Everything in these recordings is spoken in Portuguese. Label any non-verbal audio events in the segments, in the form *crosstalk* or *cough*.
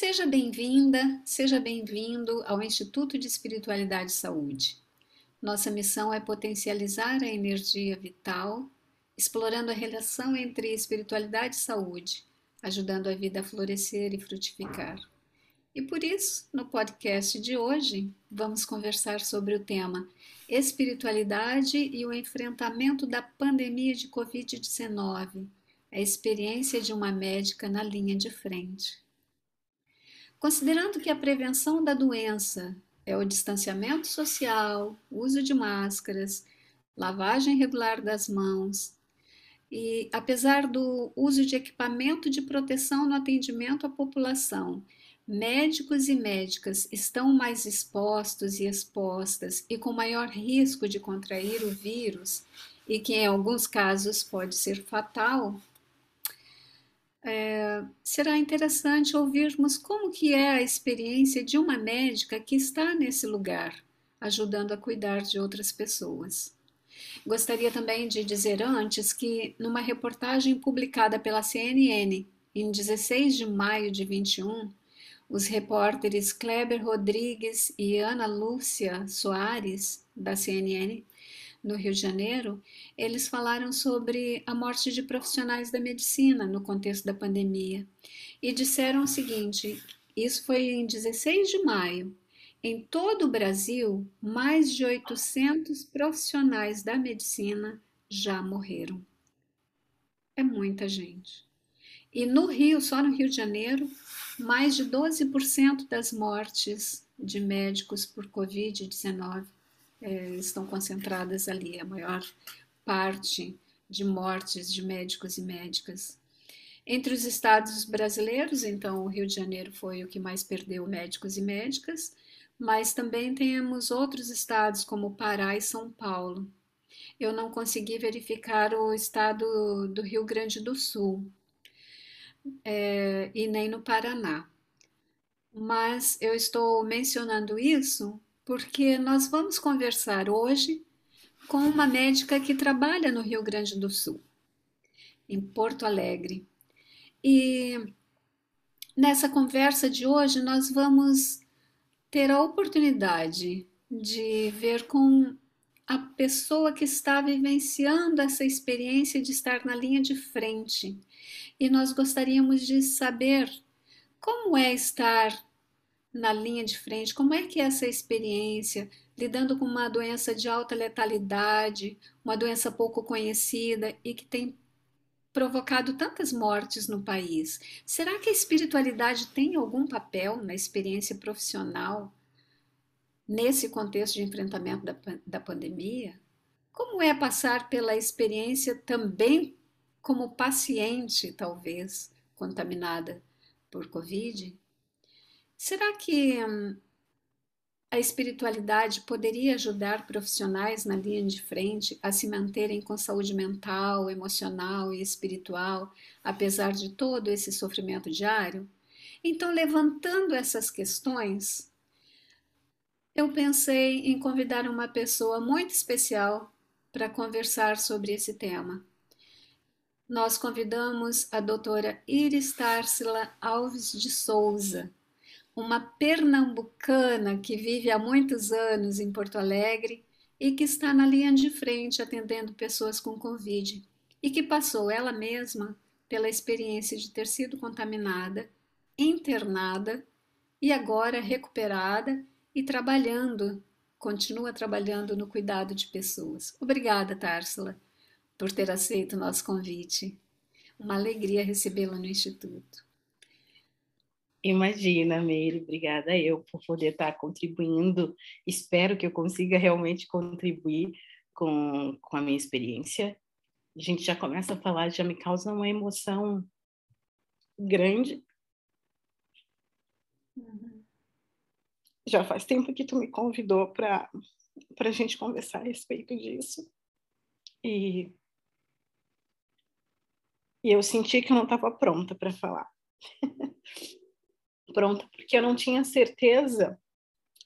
Seja bem-vinda, seja bem-vindo ao Instituto de Espiritualidade e Saúde. Nossa missão é potencializar a energia vital, explorando a relação entre espiritualidade e saúde, ajudando a vida a florescer e frutificar. E por isso, no podcast de hoje, vamos conversar sobre o tema Espiritualidade e o enfrentamento da pandemia de Covid-19, a experiência de uma médica na linha de frente. Considerando que a prevenção da doença é o distanciamento social, uso de máscaras, lavagem regular das mãos, e apesar do uso de equipamento de proteção no atendimento à população, médicos e médicas estão mais expostos e expostas e com maior risco de contrair o vírus, e que em alguns casos pode ser fatal, é, será interessante ouvirmos como que é a experiência de uma médica que está nesse lugar, ajudando a cuidar de outras pessoas. Gostaria também de dizer antes que, numa reportagem publicada pela CNN em 16 de maio de 21, os repórteres Kleber Rodrigues e Ana Lúcia Soares, da CNN, no Rio de Janeiro, eles falaram sobre a morte de profissionais da medicina no contexto da pandemia e disseram o seguinte: isso foi em 16 de maio. Em todo o Brasil, mais de 800 profissionais da medicina já morreram. É muita gente. E no Rio, só no Rio de Janeiro, mais de 12% das mortes de médicos por Covid-19 é, estão concentradas ali, a maior parte de mortes de médicos e médicas. Entre os estados brasileiros, então, o Rio de Janeiro foi o que mais perdeu médicos e médicas, mas também temos outros estados como Pará e São Paulo. Eu não consegui verificar o estado do Rio Grande do Sul é, e nem no Paraná. Mas eu estou mencionando isso porque nós vamos conversar hoje com uma médica que trabalha no Rio Grande do Sul, em Porto Alegre. E nessa conversa de hoje nós vamos ter a oportunidade de ver com a pessoa que está vivenciando essa experiência de estar na linha de frente. E nós gostaríamos de saber como é estar na linha de frente, como é que é essa experiência, lidando com uma doença de alta letalidade, uma doença pouco conhecida e que tem provocado tantas mortes no país. Será que a espiritualidade tem algum papel na experiência profissional nesse contexto de enfrentamento da, da pandemia? Como é passar pela experiência também como paciente, talvez, contaminada por Covid? Será que hum, a espiritualidade poderia ajudar profissionais na linha de frente a se manterem com saúde mental, emocional e espiritual, apesar de todo esse sofrimento diário? Então, levantando essas questões, eu pensei em convidar uma pessoa muito especial para conversar sobre esse tema. Nós convidamos a doutora Iris Tarsila Alves de Souza, uma pernambucana que vive há muitos anos em Porto Alegre e que está na linha de frente atendendo pessoas com Covid e que passou ela mesma pela experiência de ter sido contaminada, internada e agora recuperada e trabalhando, continua trabalhando no cuidado de pessoas. Obrigada, Társila, por ter aceito o nosso convite. Uma alegria recebê-la no Instituto. Imagina, Meire, obrigada eu por poder estar contribuindo. Espero que eu consiga realmente contribuir com, com a minha experiência. A gente já começa a falar, já me causa uma emoção grande. Uhum. Já faz tempo que tu me convidou para a gente conversar a respeito disso. E, e eu senti que eu não estava pronta para falar. *laughs* pronta, porque eu não tinha certeza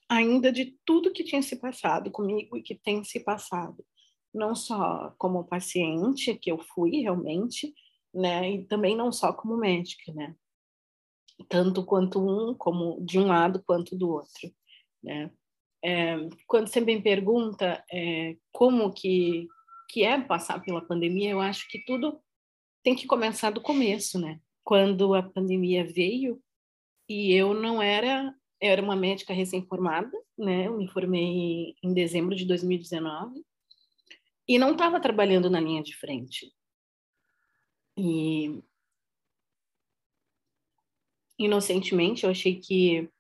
ainda de tudo que tinha se passado comigo e que tem se passado, não só como paciente, que eu fui realmente, né, e também não só como médica, né. tanto quanto um, como de um lado quanto do outro, né? É, quando você me pergunta é, como que que é passar pela pandemia, eu acho que tudo tem que começar do começo, né? Quando a pandemia veio e eu não era eu era uma médica recém-formada, né? Eu me formei em dezembro de 2019 e não estava trabalhando na linha de frente. E inocentemente eu achei que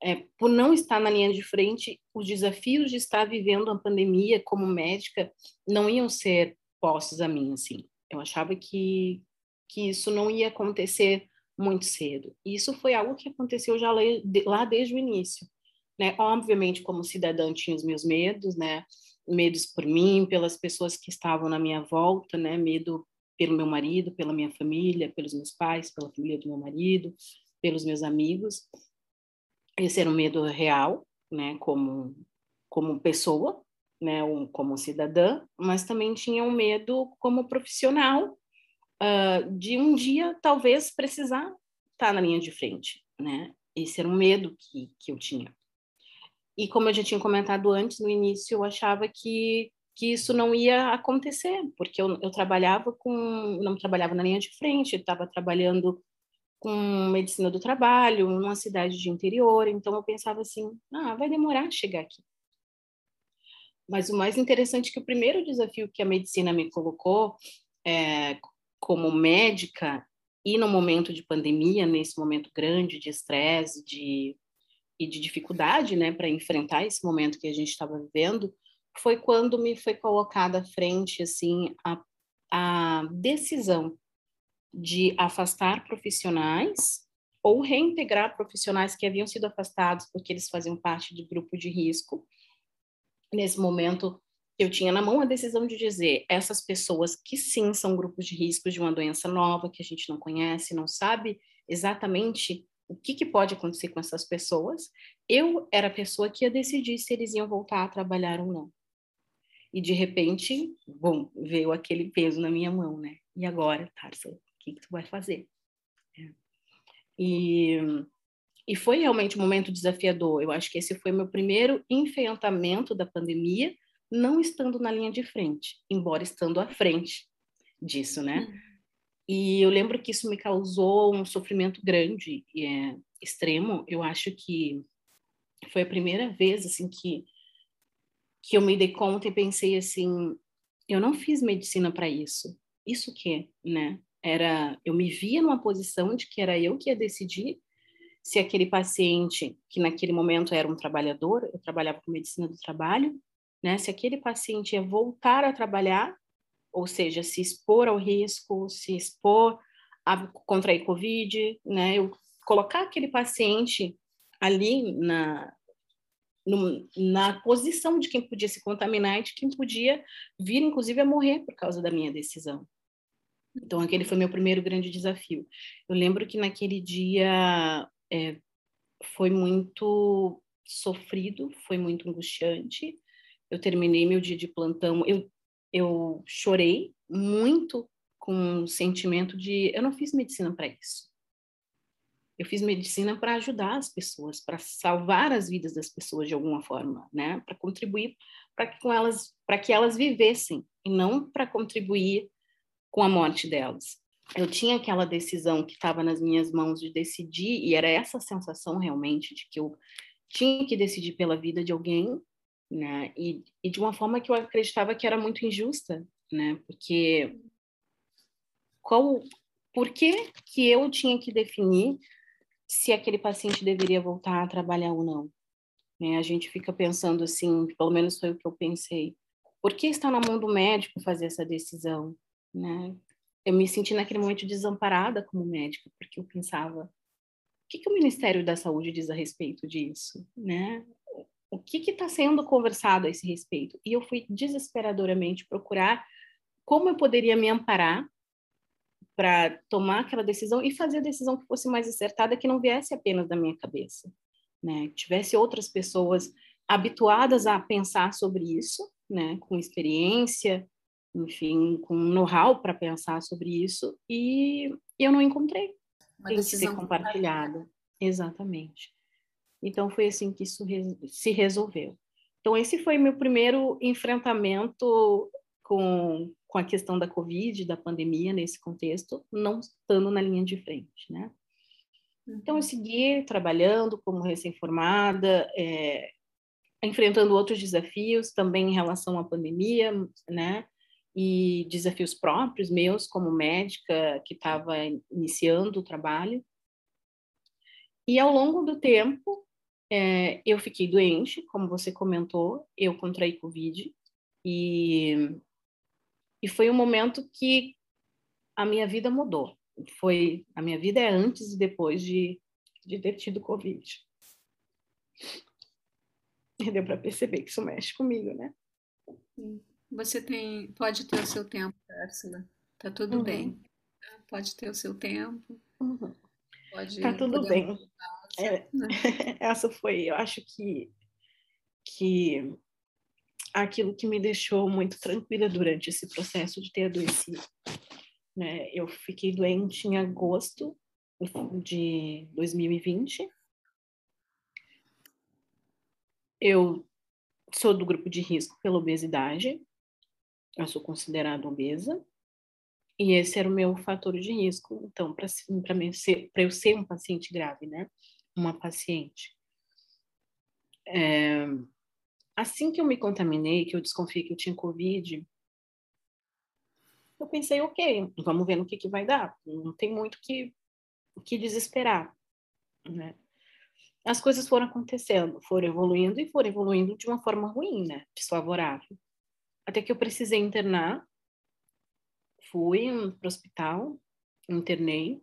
é, por não estar na linha de frente, os desafios de estar vivendo a pandemia como médica não iam ser postos a mim, assim. Eu achava que que isso não ia acontecer muito cedo. Isso foi algo que aconteceu já lá desde o início. Né? Obviamente, como cidadã, tinha os meus medos, né? Medos por mim, pelas pessoas que estavam na minha volta, né? Medo pelo meu marido, pela minha família, pelos meus pais, pela família do meu marido, pelos meus amigos. Esse era um medo real, né? Como como pessoa, né? Um, como cidadã, mas também tinha um medo como profissional uh, de um dia talvez precisar estar na linha de frente, né? Esse era um medo que, que eu tinha. E como eu já tinha comentado antes, no início, eu achava que, que isso não ia acontecer, porque eu, eu trabalhava com, não trabalhava na linha de frente, estava trabalhando com medicina do trabalho, numa cidade de interior, então eu pensava assim, ah, vai demorar chegar aqui. Mas o mais interessante é que o primeiro desafio que a medicina me colocou é, como médica e no momento de pandemia, nesse momento grande de estresse de, e de dificuldade, né, para enfrentar esse momento que a gente estava vivendo, foi quando me foi colocada à frente, assim, a, a decisão de afastar profissionais ou reintegrar profissionais que haviam sido afastados porque eles faziam parte de grupo de risco. Nesse momento, eu tinha na mão a decisão de dizer essas pessoas que sim são grupos de risco de uma doença nova que a gente não conhece, não sabe exatamente o que, que pode acontecer com essas pessoas, eu era a pessoa que ia decidir se eles iam voltar a trabalhar ou não. E de repente, bom, veio aquele peso na minha mão, né? E agora, Tarsa, o que, que tu vai fazer? É. E, e foi realmente um momento desafiador. Eu acho que esse foi meu primeiro enfrentamento da pandemia, não estando na linha de frente, embora estando à frente disso, né? Uhum. E eu lembro que isso me causou um sofrimento grande e é extremo. Eu acho que foi a primeira vez assim que que eu me dei conta e pensei assim, eu não fiz medicina para isso. Isso que, né? Era eu me via numa posição de que era eu que ia decidir se aquele paciente, que naquele momento era um trabalhador, eu trabalhava com medicina do trabalho, né? Se aquele paciente ia voltar a trabalhar, ou seja, se expor ao risco, se expor a contrair Covid, né? Eu colocar aquele paciente ali na, no, na posição de quem podia se contaminar e de quem podia vir, inclusive, a morrer por causa da minha decisão. Então, aquele foi meu primeiro grande desafio. Eu lembro que naquele dia é, foi muito sofrido, foi muito angustiante, eu terminei meu dia de plantão, eu, eu chorei muito com o sentimento de eu não fiz medicina para isso. Eu fiz medicina para ajudar as pessoas, para salvar as vidas das pessoas de alguma forma, né? Para contribuir para que com elas, para que elas vivessem e não para contribuir com a morte delas. Eu tinha aquela decisão que estava nas minhas mãos de decidir e era essa sensação realmente de que eu tinha que decidir pela vida de alguém né? E, e de uma forma que eu acreditava que era muito injusta, né? Porque qual, por que que eu tinha que definir se aquele paciente deveria voltar a trabalhar ou não? Né? A gente fica pensando assim, pelo menos foi o que eu pensei. Por que está na mão do médico fazer essa decisão, né? Eu me senti naquele momento desamparada como médica, porque eu pensava, o que, que o Ministério da Saúde diz a respeito disso, né? O que está sendo conversado a esse respeito? E eu fui desesperadoramente procurar como eu poderia me amparar para tomar aquela decisão e fazer a decisão que fosse mais acertada, que não viesse apenas da minha cabeça, né? Que tivesse outras pessoas habituadas a pensar sobre isso, né? Com experiência, enfim, com know-how para pensar sobre isso, e eu não encontrei. Uma tem que ser compartilhada. Exatamente. Então foi assim que isso se resolveu. Então esse foi meu primeiro enfrentamento com, com a questão da Covid, da pandemia nesse contexto, não estando na linha de frente, né? Então eu uhum. segui trabalhando como recém-formada, é, enfrentando outros desafios também em relação à pandemia, né? E desafios próprios meus como médica que estava iniciando o trabalho. E ao longo do tempo, é, eu fiquei doente, como você comentou, eu contraí Covid e, e foi um momento que a minha vida mudou. Foi a minha vida é antes e depois de, de ter tido Covid. *laughs* E deu para perceber que isso mexe comigo, né? Você tem, pode ter o seu tempo, Ursula. Tá tudo uhum. bem. Pode ter o seu tempo. Uhum. Pode, tá tudo bem. É, né? *laughs* essa foi, eu acho que, que aquilo que me deixou muito tranquila durante esse processo de ter adoecido. Né? Eu fiquei doente em agosto de 2020. Eu sou do grupo de risco pela obesidade. Eu sou considerada obesa. E esse era o meu fator de risco, então, para eu ser um paciente grave, né? Uma paciente. É, assim que eu me contaminei, que eu desconfiei que eu tinha Covid, eu pensei, ok, vamos ver no que, que vai dar. Não tem muito que, que desesperar. Né? As coisas foram acontecendo, foram evoluindo e foram evoluindo de uma forma ruim, né? desfavorável. Até que eu precisei internar, fui para o hospital, internei,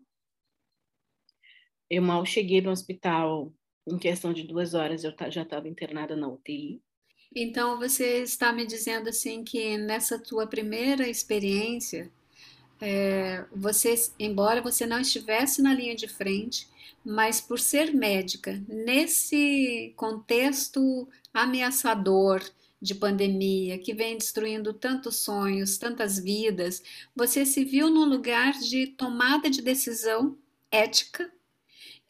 eu mal cheguei no hospital, em questão de duas horas, eu já estava internada na UTI. Então, você está me dizendo assim que nessa tua primeira experiência, é, você, embora você não estivesse na linha de frente, mas por ser médica, nesse contexto ameaçador de pandemia, que vem destruindo tantos sonhos, tantas vidas, você se viu num lugar de tomada de decisão ética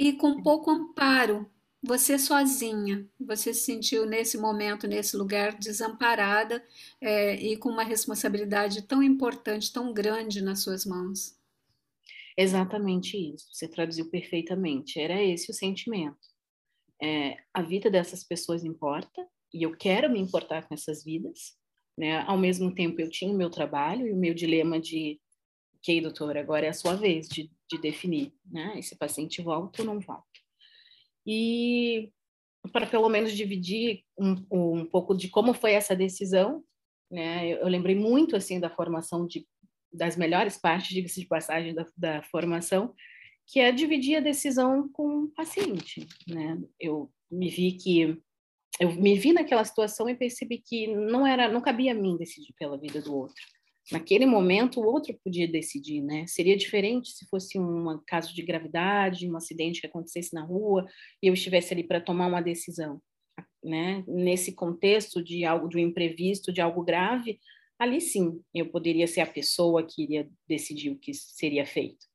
e com pouco amparo. Você sozinha, você se sentiu nesse momento, nesse lugar, desamparada é, e com uma responsabilidade tão importante, tão grande nas suas mãos. Exatamente isso, você traduziu perfeitamente. Era esse o sentimento. É, a vida dessas pessoas importa e eu quero me importar com essas vidas. Né? Ao mesmo tempo, eu tinha o meu trabalho e o meu dilema de ok, doutor, agora é a sua vez de, de definir, né? Esse paciente volta ou não volta. E para pelo menos dividir um, um pouco de como foi essa decisão, né? Eu, eu lembrei muito assim da formação de das melhores partes, diga-se de passagem, da, da formação, que é dividir a decisão com o paciente, né? Eu me vi que eu me vi naquela situação e percebi que não era, não cabia a mim decidir pela vida do outro. Naquele momento, o outro podia decidir, né? Seria diferente se fosse um caso de gravidade, um acidente que acontecesse na rua e eu estivesse ali para tomar uma decisão, né? Nesse contexto de algo de um imprevisto, de algo grave, ali sim eu poderia ser a pessoa que iria decidir o que seria feito.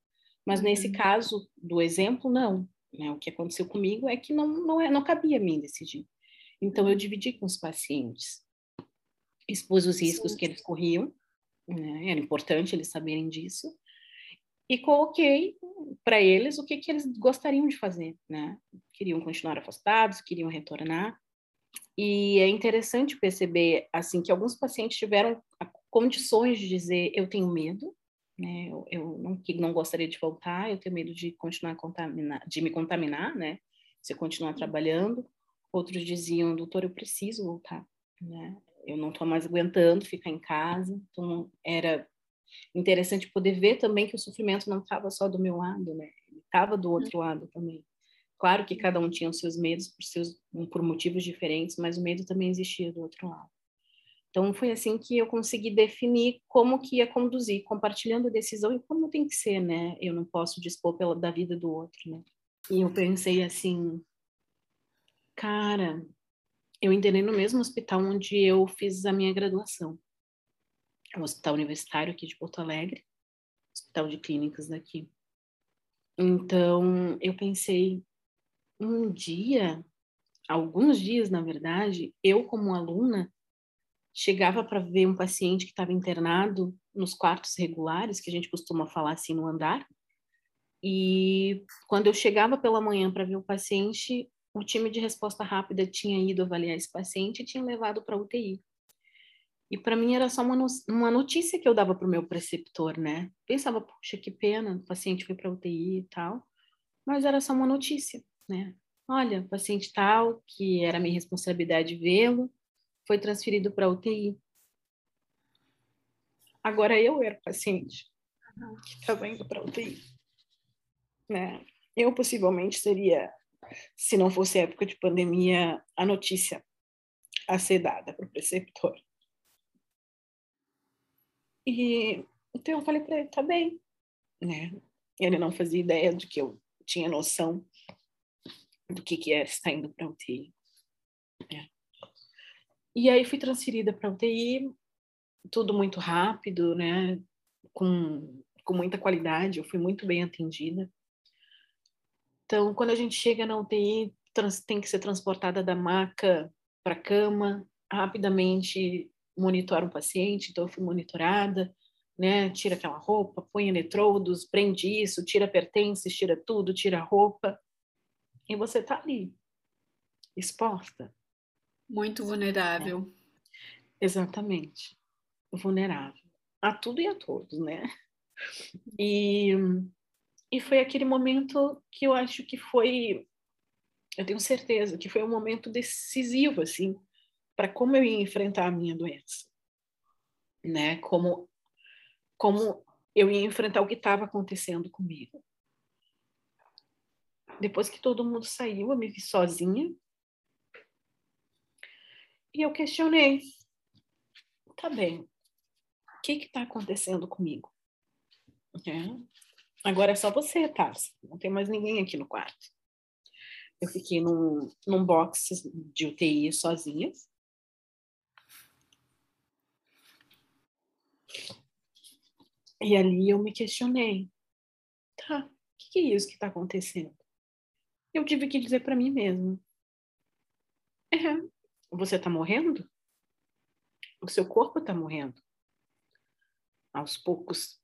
Mas nesse uhum. caso do exemplo, não. Né? O que aconteceu comigo é que não não, é, não cabia a mim decidir. Então eu dividi com os pacientes, expus os riscos sim. que eles corriam né? Era importante eles saberem disso. E coloquei para eles o que, que eles gostariam de fazer, né? Queriam continuar afastados, queriam retornar. E é interessante perceber assim que alguns pacientes tiveram condições de dizer eu tenho medo, né? Eu, eu não, não gostaria de voltar, eu tenho medo de continuar contaminar, de me contaminar, né? Se eu continuar trabalhando. Outros diziam, doutor, eu preciso voltar, né? Eu não estou mais aguentando ficar em casa. Então, era interessante poder ver também que o sofrimento não estava só do meu lado, né? estava do outro lado também. Claro que cada um tinha os seus medos por, seus, por motivos diferentes, mas o medo também existia do outro lado. Então, foi assim que eu consegui definir como que ia conduzir, compartilhando a decisão e como tem que ser, né? Eu não posso dispor pela, da vida do outro, né? E eu pensei assim, cara, eu internei no mesmo hospital onde eu fiz a minha graduação. É o Hospital Universitário aqui de Porto Alegre, Hospital de Clínicas daqui. Então, eu pensei, um dia, alguns dias, na verdade, eu, como aluna, chegava para ver um paciente que estava internado nos quartos regulares, que a gente costuma falar assim no andar. E quando eu chegava pela manhã para ver o paciente, o time de resposta rápida tinha ido avaliar esse paciente e tinha levado para UTI. E para mim era só uma, no, uma notícia que eu dava para o meu preceptor, né? Pensava, puxa, que pena, o paciente foi para UTI e tal. Mas era só uma notícia, né? Olha, paciente tal, que era minha responsabilidade vê-lo, foi transferido para UTI. Agora eu era paciente que estava indo para UTI. Né? Eu possivelmente seria, se não fosse época de pandemia, a notícia a ser dada para o preceptor. E então eu falei para ele, tá bem, né? Ele não fazia ideia de que eu tinha noção do que que era estar indo para UTI. É. E aí fui transferida para UTI, tudo muito rápido, né? Com, com muita qualidade, eu fui muito bem atendida. Então, quando a gente chega na UTI, trans, tem que ser transportada da maca para a cama, rapidamente monitora o paciente, então eu fui monitorada, né? Tira aquela roupa, põe eletrodos, prende isso, tira pertences, tira tudo, tira a roupa. E você tá ali, exposta. Muito vulnerável. É. Exatamente. Vulnerável. A tudo e a todos, né? E, e foi aquele momento que eu acho que foi, eu tenho certeza que foi um momento decisivo, assim, para como eu ia enfrentar a minha doença, né? Como como eu ia enfrentar o que estava acontecendo comigo. Depois que todo mundo saiu, eu me vi sozinha. E eu questionei. Tá bem. O que está acontecendo comigo? É. Agora é só você, Tarsa. Não tem mais ninguém aqui no quarto. Eu fiquei num, num box de UTI sozinha. E ali eu me questionei. Tá, o que, é isso que está acontecendo? Eu tive que dizer para mim mesma. É, você está morrendo? O seu corpo está morrendo. Aos poucos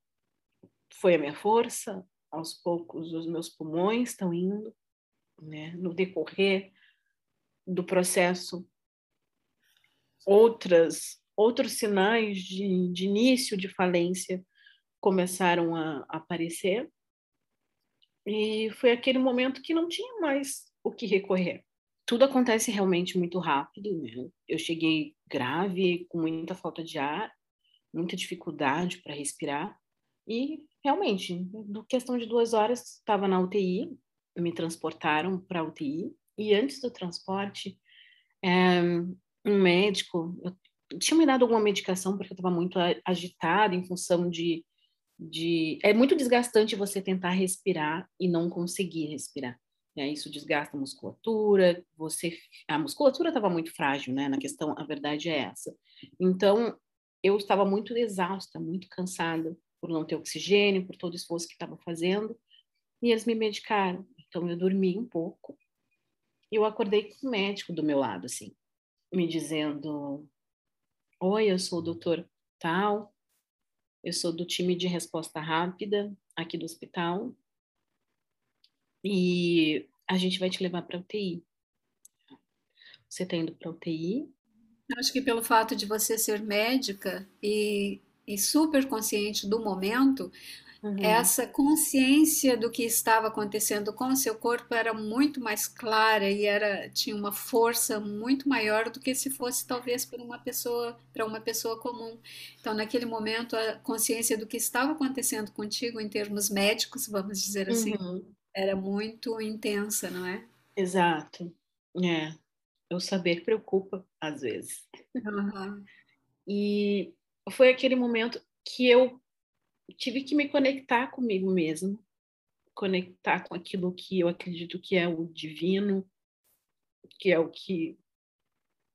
foi a minha força, aos poucos os meus pulmões estão indo, né? No decorrer do processo, outras outros sinais de, de início de falência começaram a aparecer. E foi aquele momento que não tinha mais o que recorrer. Tudo acontece realmente muito rápido. Né? Eu cheguei grave, com muita falta de ar, muita dificuldade para respirar. E realmente, no questão de duas horas, estava na UTI, me transportaram para a UTI. E antes do transporte, é, um médico, eu tinha me dado alguma medicação porque eu estava muito agitada em função de de é muito desgastante você tentar respirar e não conseguir respirar. Né? Isso desgasta a musculatura, você a musculatura estava muito frágil, né? Na questão, a verdade é essa. Então, eu estava muito exausta, muito cansada por não ter oxigênio, por todo o esforço que estava fazendo, e eles me medicaram. Então, eu dormi um pouco. E eu acordei com o médico do meu lado, assim, me dizendo: Oi, eu sou o doutor tal, eu sou do time de resposta rápida aqui do hospital e a gente vai te levar para UTI. Você está indo para UTI? Acho que pelo fato de você ser médica e, e super consciente do momento, Uhum. Essa consciência do que estava acontecendo com o seu corpo era muito mais clara e era tinha uma força muito maior do que se fosse talvez para uma pessoa para uma pessoa comum. Então, naquele momento, a consciência do que estava acontecendo contigo em termos médicos, vamos dizer assim, uhum. era muito intensa, não é? Exato. É. O saber preocupa às vezes. Uhum. E foi aquele momento que eu tive que me conectar comigo mesmo, conectar com aquilo que eu acredito que é o divino, que é o que,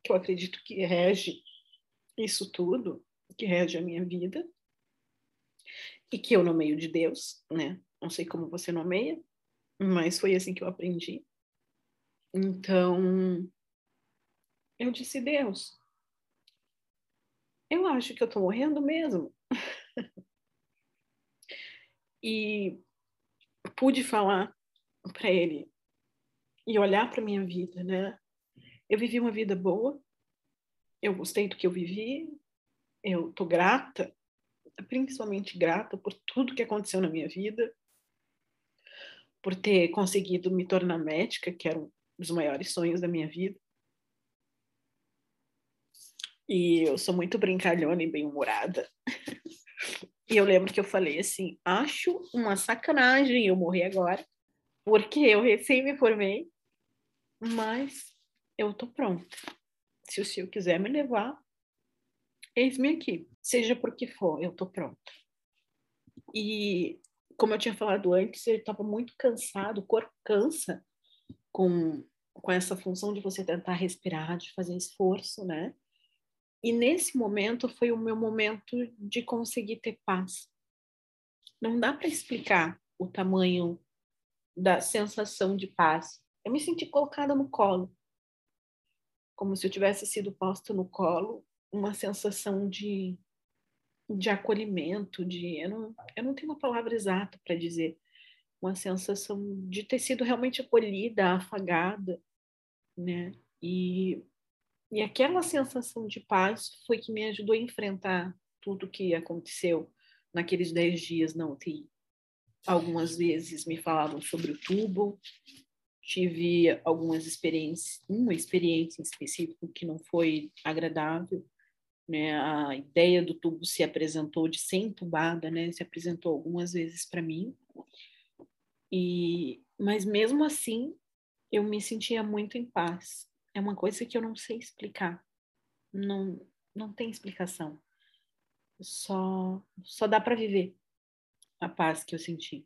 que eu acredito que rege isso tudo, que rege a minha vida, e que eu nomeio de Deus, né? Não sei como você nomeia, mas foi assim que eu aprendi. Então, eu disse, Deus, eu acho que eu tô morrendo mesmo. *laughs* e pude falar para ele e olhar para minha vida, né? Eu vivi uma vida boa, eu gostei do que eu vivi, eu tô grata, principalmente grata por tudo que aconteceu na minha vida, por ter conseguido me tornar médica, que era um dos maiores sonhos da minha vida. E eu sou muito brincalhona e bem-humorada. e eu lembro que eu falei assim: acho uma sacanagem eu morrer agora, porque eu recém me formei, mas eu tô pronta. Se o senhor quiser me levar, eis-me aqui. Seja por que for, eu tô pronta. E como eu tinha falado antes, ele estava muito cansado, o corpo cansa com, com essa função de você tentar respirar, de fazer esforço, né? E nesse momento foi o meu momento de conseguir ter paz. Não dá para explicar o tamanho da sensação de paz. Eu me senti colocada no colo, como se eu tivesse sido posta no colo, uma sensação de de acolhimento, de eu não, eu não tenho uma palavra exata para dizer, uma sensação de ter sido realmente acolhida, afagada, né? E, e aquela sensação de paz foi que me ajudou a enfrentar tudo que aconteceu naqueles dez dias na UTI. Algumas vezes me falavam sobre o tubo, tive algumas experiências, uma experiência em específico que não foi agradável, né? A ideia do tubo se apresentou de ser entubada, né? Se apresentou algumas vezes para mim. E mas mesmo assim, eu me sentia muito em paz. É uma coisa que eu não sei explicar. Não não tem explicação. Só só dá para viver a paz que eu senti.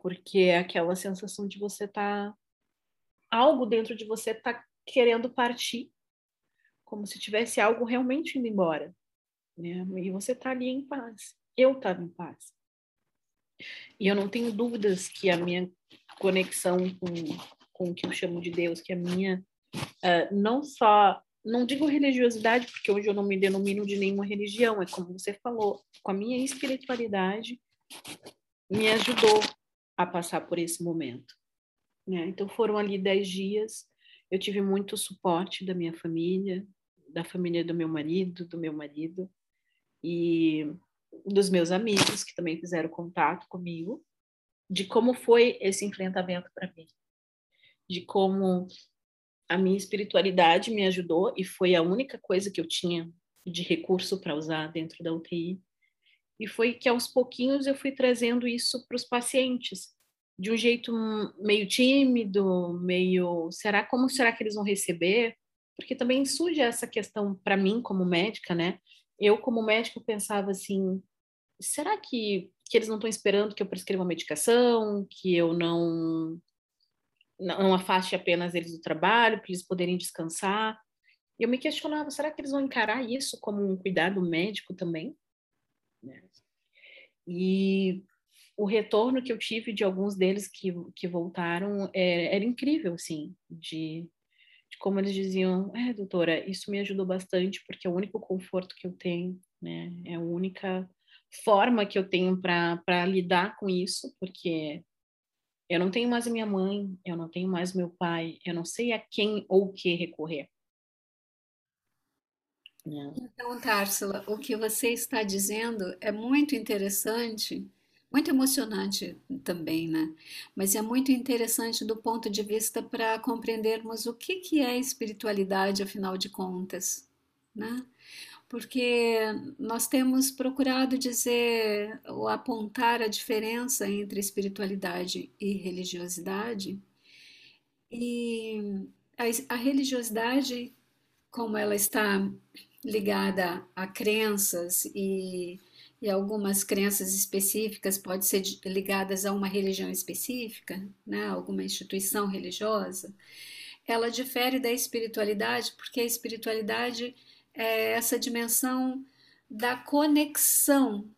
Porque é aquela sensação de você tá algo dentro de você tá querendo partir como se tivesse algo realmente indo embora. Né? E você está ali em paz. Eu estava em paz. E eu não tenho dúvidas que a minha conexão com, com o que eu chamo de Deus, que a minha, uh, não só, não digo religiosidade, porque hoje eu não me denomino de nenhuma religião, é como você falou, com a minha espiritualidade, me ajudou a passar por esse momento. Né? Então foram ali dez dias, eu tive muito suporte da minha família, da família do meu marido, do meu marido e dos meus amigos que também fizeram contato comigo, de como foi esse enfrentamento para mim, de como a minha espiritualidade me ajudou e foi a única coisa que eu tinha de recurso para usar dentro da UTI. E foi que aos pouquinhos eu fui trazendo isso para os pacientes, de um jeito meio tímido, meio, será como será que eles vão receber? porque também surge essa questão para mim como médica, né? Eu como médico pensava assim, será que, que eles não estão esperando que eu prescreva uma medicação, que eu não não afaste apenas eles do trabalho para eles poderem descansar? Eu me questionava, será que eles vão encarar isso como um cuidado médico também? Né? E o retorno que eu tive de alguns deles que, que voltaram é, era incrível, assim, de de como eles diziam, é, doutora, isso me ajudou bastante porque é o único conforto que eu tenho, né? É a única forma que eu tenho para lidar com isso, porque eu não tenho mais a minha mãe, eu não tenho mais meu pai, eu não sei a quem ou o que recorrer. Né? Então, Társila, o que você está dizendo é muito interessante muito emocionante também, né? Mas é muito interessante do ponto de vista para compreendermos o que, que é espiritualidade, afinal de contas, né? Porque nós temos procurado dizer ou apontar a diferença entre espiritualidade e religiosidade, e a, a religiosidade, como ela está ligada a crenças e e algumas crenças específicas podem ser ligadas a uma religião específica, né, alguma instituição religiosa, ela difere da espiritualidade, porque a espiritualidade é essa dimensão da conexão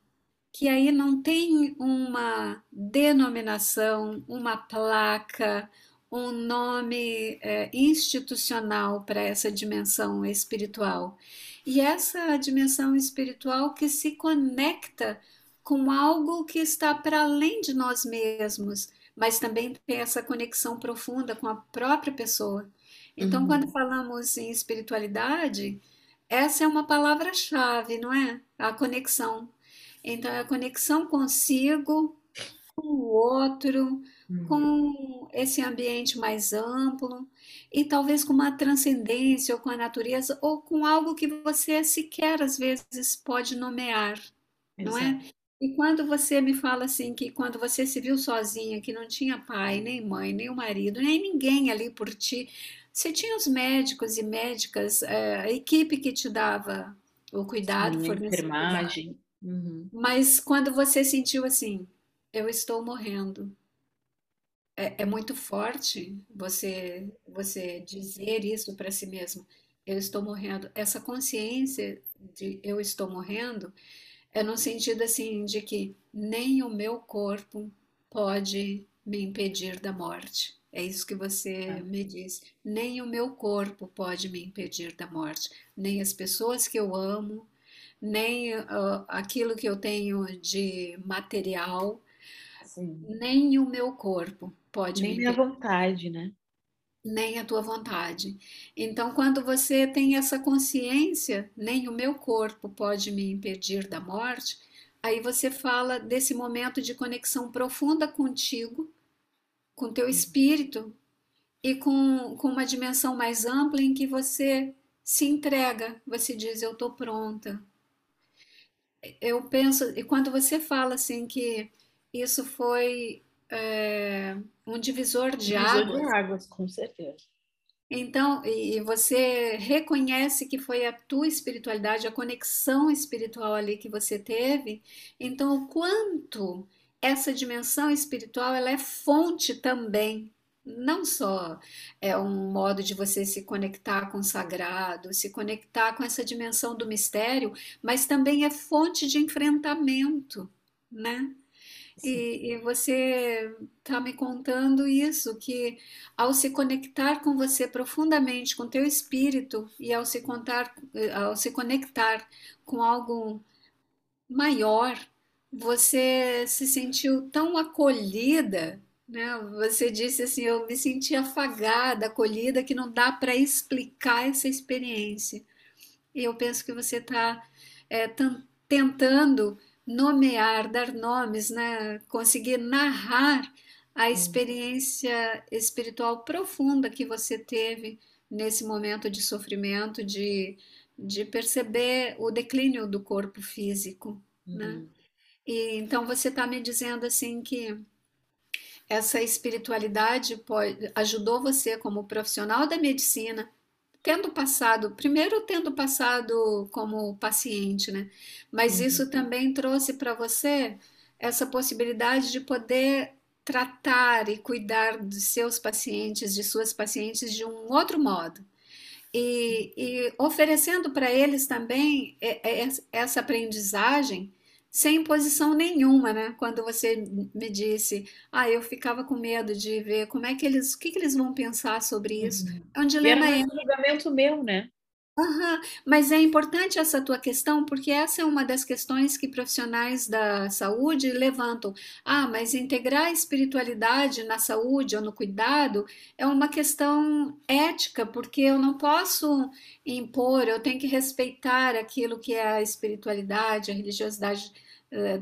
que aí não tem uma denominação, uma placa, um nome é, institucional para essa dimensão espiritual. E essa dimensão espiritual que se conecta com algo que está para além de nós mesmos, mas também tem essa conexão profunda com a própria pessoa. Então, uhum. quando falamos em espiritualidade, essa é uma palavra-chave, não é? A conexão. Então, é a conexão consigo, com o outro, uhum. com esse ambiente mais amplo e talvez com uma transcendência ou com a natureza ou com algo que você sequer às vezes pode nomear, Exato. não é? E quando você me fala assim que quando você se viu sozinha, que não tinha pai, nem mãe, nem o marido, nem ninguém ali por ti, você tinha os médicos e médicas, é, a equipe que te dava o cuidado, Sim, enfermagem. Uhum. Mas quando você sentiu assim, eu estou morrendo, é, é muito forte você você dizer isso para si mesmo. Eu estou morrendo. Essa consciência de eu estou morrendo é no sentido assim de que nem o meu corpo pode me impedir da morte. É isso que você ah. me diz. Nem o meu corpo pode me impedir da morte, nem as pessoas que eu amo, nem uh, aquilo que eu tenho de material, Sim. nem o meu corpo pode nem me minha vontade, né? Nem a tua vontade. Então, quando você tem essa consciência, nem o meu corpo pode me impedir da morte, aí você fala desse momento de conexão profunda contigo, com teu espírito e com, com uma dimensão mais ampla em que você se entrega, você diz: Eu estou pronta. Eu penso, e quando você fala assim que isso foi é, um divisor de divisor águas. de águas, com certeza. Então, e você reconhece que foi a tua espiritualidade, a conexão espiritual ali que você teve. Então, o quanto essa dimensão espiritual ela é fonte também não só é um modo de você se conectar com o sagrado, se conectar com essa dimensão do mistério, mas também é fonte de enfrentamento, né? E, e, você está me contando isso, que ao se conectar com você profundamente, com teu espírito, e ao se, contar, ao se conectar com algo maior, você se sentiu tão acolhida, né? Você disse assim, eu me senti afagada, acolhida, que não dá para explicar essa experiência. E eu penso que você está é, tentando nomear, dar nomes, né? conseguir narrar a experiência espiritual profunda que você teve nesse momento de sofrimento, de, de perceber o declínio do corpo físico. Né? Uhum. Né? E, então você está me dizendo assim que essa espiritualidade pode, ajudou você como profissional da medicina tendo passado, primeiro tendo passado como paciente, né? Mas uhum. isso também trouxe para você essa possibilidade de poder tratar e cuidar de seus pacientes, de suas pacientes de um outro modo. E, e oferecendo para eles também essa aprendizagem sem imposição nenhuma, né? Quando você me disse, ah, eu ficava com medo de ver como é que eles, o que, que eles vão pensar sobre isso. Uhum. É um dilema. E era um julgamento meu, né? Mas é importante essa tua questão, porque essa é uma das questões que profissionais da saúde levantam. Ah, mas integrar a espiritualidade na saúde ou no cuidado é uma questão ética, porque eu não posso impor, eu tenho que respeitar aquilo que é a espiritualidade, a religiosidade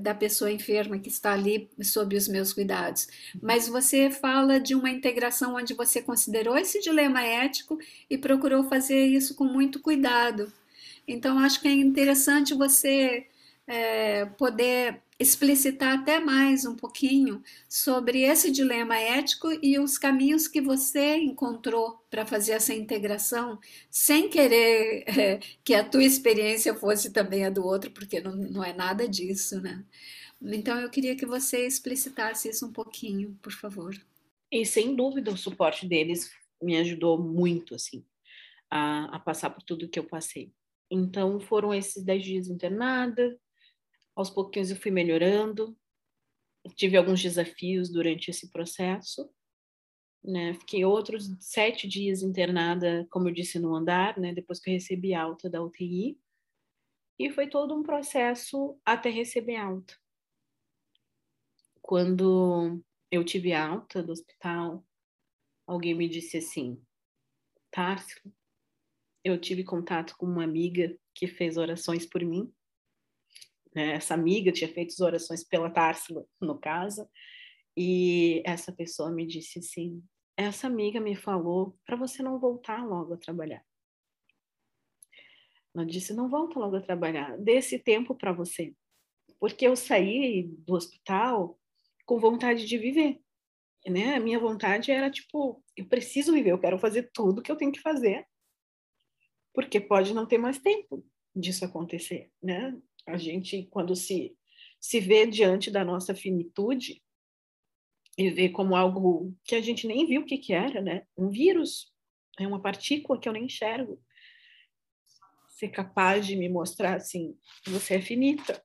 da pessoa enferma que está ali sob os meus cuidados. Mas você fala de uma integração onde você considerou esse dilema ético e procurou fazer isso com muito cuidado. Então, acho que é interessante você é, poder explicitar até mais um pouquinho sobre esse dilema ético e os caminhos que você encontrou para fazer essa integração, sem querer é, que a tua experiência fosse também a do outro, porque não, não é nada disso, né? Então eu queria que você explicitasse isso um pouquinho, por favor. E sem dúvida o suporte deles me ajudou muito, assim, a, a passar por tudo que eu passei. Então foram esses dez dias internada, aos pouquinhos eu fui melhorando, tive alguns desafios durante esse processo, né? Fiquei outros sete dias internada, como eu disse, no andar, né? Depois que eu recebi alta da UTI. E foi todo um processo até receber alta. Quando eu tive alta do hospital, alguém me disse assim, Társilo, eu tive contato com uma amiga que fez orações por mim. Né? Essa amiga tinha feito orações pela Társila, no caso, e essa pessoa me disse assim: essa amiga me falou para você não voltar logo a trabalhar. Ela disse: não volta logo a trabalhar, dê esse tempo para você. Porque eu saí do hospital com vontade de viver. Né? A minha vontade era tipo: eu preciso viver, eu quero fazer tudo que eu tenho que fazer porque pode não ter mais tempo disso acontecer, né? A gente, quando se, se vê diante da nossa finitude e vê como algo que a gente nem viu o que, que era, né? Um vírus, é uma partícula que eu nem enxergo. Ser capaz de me mostrar assim, você é finita,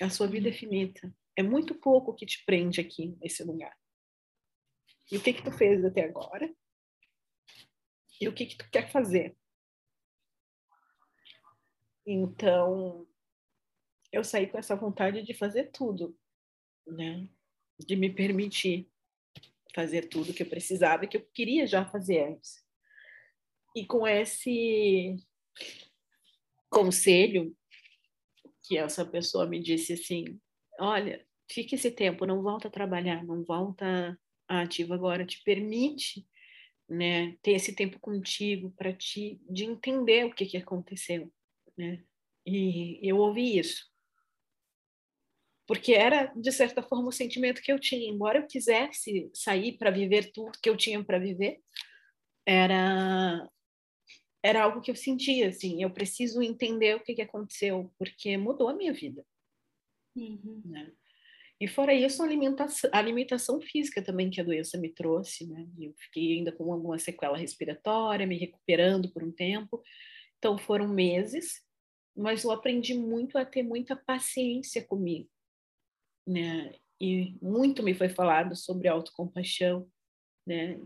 a sua vida é finita. É muito pouco que te prende aqui nesse lugar. E o que que tu fez até agora? E o que que tu quer fazer? Então, eu saí com essa vontade de fazer tudo, né? De me permitir fazer tudo que eu precisava que eu queria já fazer antes. E com esse conselho que essa pessoa me disse assim: olha, fica esse tempo, não volta a trabalhar, não volta ativa agora, te permite, né, ter esse tempo contigo para te de entender o que que aconteceu, né? E eu ouvi isso. Porque era, de certa forma, o sentimento que eu tinha. Embora eu quisesse sair para viver tudo que eu tinha para viver, era era algo que eu sentia, assim, eu preciso entender o que, que aconteceu, porque mudou a minha vida. Uhum. Né? E fora isso, a alimentação, a alimentação física também que a doença me trouxe, né? Eu fiquei ainda com alguma sequela respiratória, me recuperando por um tempo. Então foram meses mas eu aprendi muito a ter muita paciência comigo, né? E muito me foi falado sobre autocompaixão, né?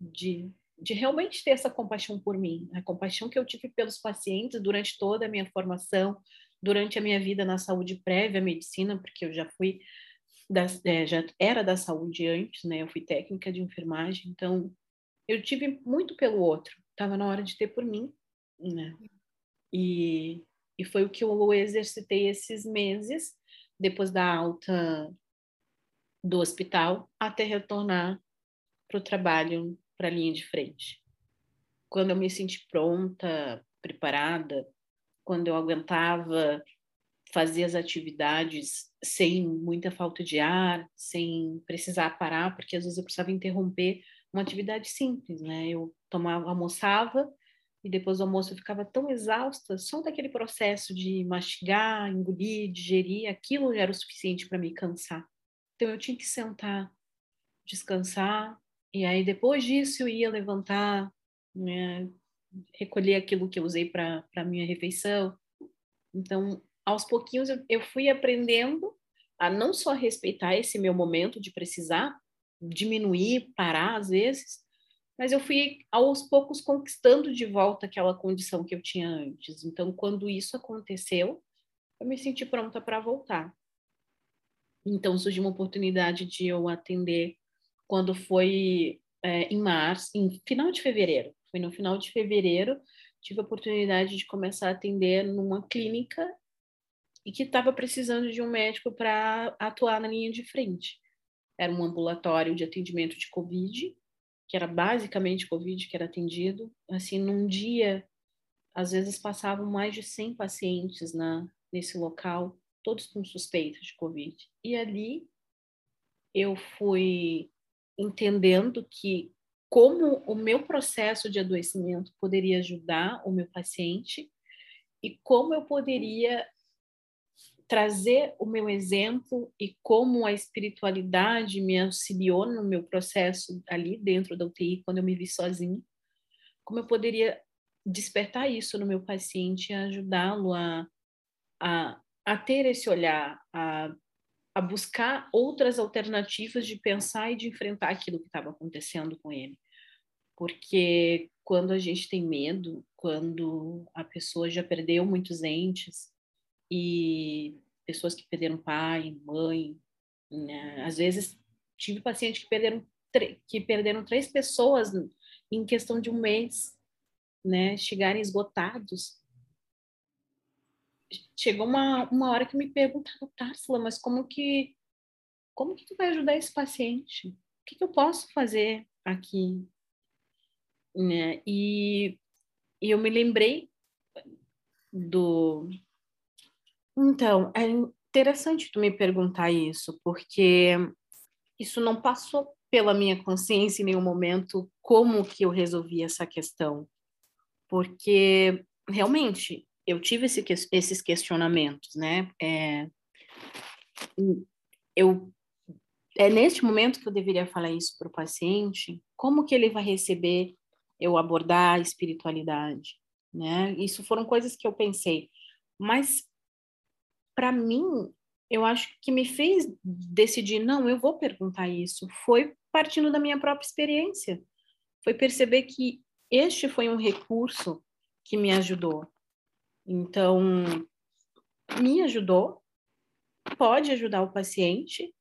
De, de realmente ter essa compaixão por mim, a compaixão que eu tive pelos pacientes durante toda a minha formação, durante a minha vida na saúde prévia à medicina, porque eu já fui da, é, já era da saúde antes, né? Eu fui técnica de enfermagem, então eu tive muito pelo outro. Estava na hora de ter por mim, né? E e foi o que eu exercitei esses meses, depois da alta do hospital, até retornar para o trabalho, para a linha de frente. Quando eu me senti pronta, preparada, quando eu aguentava fazer as atividades sem muita falta de ar, sem precisar parar, porque às vezes eu precisava interromper uma atividade simples, né? Eu tomava, almoçava, e depois do almoço eu ficava tão exausta, só daquele processo de mastigar, engolir, digerir, aquilo já era o suficiente para me cansar. Então eu tinha que sentar, descansar, e aí depois disso eu ia levantar, né, recolher aquilo que eu usei para a minha refeição. Então, aos pouquinhos eu, eu fui aprendendo a não só respeitar esse meu momento de precisar diminuir, parar às vezes, mas eu fui aos poucos conquistando de volta aquela condição que eu tinha antes. Então, quando isso aconteceu, eu me senti pronta para voltar. Então, surgiu uma oportunidade de eu atender quando foi é, em março, em final de fevereiro. Foi no final de fevereiro, tive a oportunidade de começar a atender numa clínica e que estava precisando de um médico para atuar na linha de frente. Era um ambulatório de atendimento de Covid que era basicamente Covid que era atendido, assim, num dia, às vezes passavam mais de 100 pacientes na, nesse local, todos com suspeita de Covid. E ali eu fui entendendo que como o meu processo de adoecimento poderia ajudar o meu paciente e como eu poderia trazer o meu exemplo e como a espiritualidade me auxiliou no meu processo ali dentro da UTI, quando eu me vi sozinha, como eu poderia despertar isso no meu paciente e ajudá-lo a, a, a ter esse olhar, a, a buscar outras alternativas de pensar e de enfrentar aquilo que estava acontecendo com ele. Porque quando a gente tem medo, quando a pessoa já perdeu muitos entes e pessoas que perderam pai, mãe, né? às vezes tive pacientes que perderam que perderam três pessoas em questão de um mês, né? Chegarem esgotados. Chegou uma, uma hora que me perguntaram, Társila, mas como que como que tu vai ajudar esse paciente? O que, que eu posso fazer aqui? Né? E, e eu me lembrei do. Então, é interessante tu me perguntar isso, porque isso não passou pela minha consciência em nenhum momento como que eu resolvi essa questão. Porque, realmente, eu tive esse, esses questionamentos, né? É, eu, é neste momento que eu deveria falar isso para o paciente, como que ele vai receber eu abordar a espiritualidade, né? Isso foram coisas que eu pensei, mas para mim, eu acho que me fez decidir, não, eu vou perguntar isso, foi partindo da minha própria experiência. Foi perceber que este foi um recurso que me ajudou. Então, me ajudou, pode ajudar o paciente,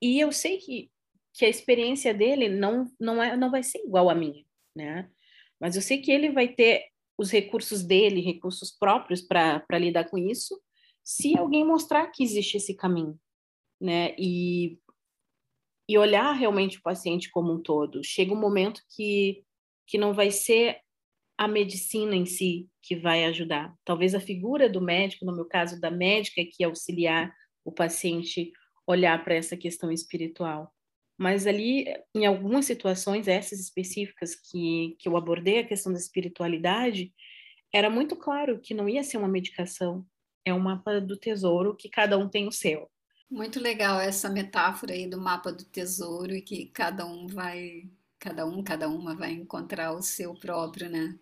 e eu sei que, que a experiência dele não, não, é, não vai ser igual à minha, né? Mas eu sei que ele vai ter os recursos dele, recursos próprios para lidar com isso, se alguém mostrar que existe esse caminho, né? E e olhar realmente o paciente como um todo. Chega um momento que, que não vai ser a medicina em si que vai ajudar. Talvez a figura do médico, no meu caso da médica, que auxiliar o paciente olhar para essa questão espiritual. Mas ali, em algumas situações, essas específicas que, que eu abordei, a questão da espiritualidade, era muito claro que não ia ser uma medicação, é um mapa do tesouro que cada um tem o seu. Muito legal essa metáfora aí do mapa do tesouro e que cada um vai, cada um, cada uma vai encontrar o seu próprio, né?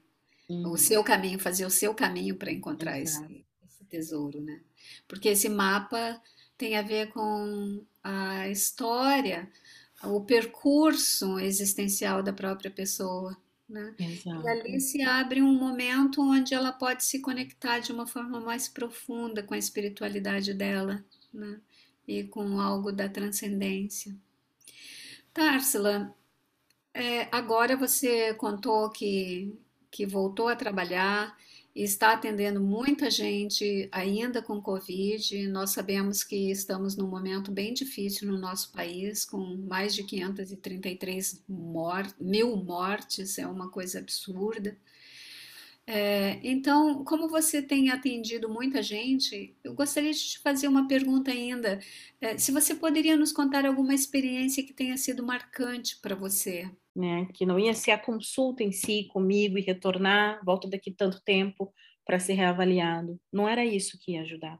O Uhum, seu caminho, fazer o seu caminho para encontrar esse, esse tesouro, né? Porque esse mapa tem a ver com a história, o percurso existencial da própria pessoa, né? E ali Exato. se abre um momento onde ela pode se conectar de uma forma mais profunda com a espiritualidade dela, né? e com algo da transcendência. Társila, é, agora você contou que, que voltou a trabalhar está atendendo muita gente ainda com Covid. Nós sabemos que estamos num momento bem difícil no nosso país, com mais de 533 mor mil mortes, é uma coisa absurda. É, então, como você tem atendido muita gente, eu gostaria de te fazer uma pergunta ainda. É, se você poderia nos contar alguma experiência que tenha sido marcante para você? Né? Que não ia ser a consulta em si comigo e retornar, volta daqui tanto tempo para ser reavaliado. Não era isso que ia ajudar,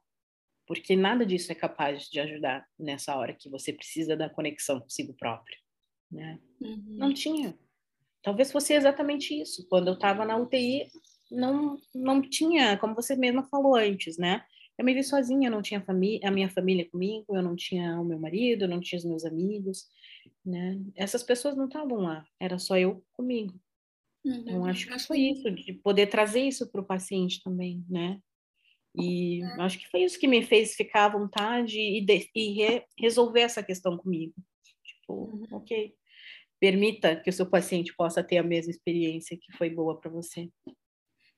porque nada disso é capaz de ajudar nessa hora que você precisa da conexão consigo próprio, né? Não Uhum, tinha. Talvez fosse exatamente isso. Quando eu estava na UTI, não, não tinha, como você mesma falou antes, né? Eu me vi sozinha, não tinha família, a minha família comigo, eu não tinha o meu marido, eu não tinha os meus amigos, né? Essas pessoas não estavam lá, era só eu comigo. Então, uhum. acho que foi isso, de poder trazer isso para o paciente também, né? E acho que foi isso que me fez ficar à vontade e, de, e re, resolver essa questão comigo. Tipo, uhum. ok, permita que o seu paciente possa ter a mesma experiência que foi boa para você.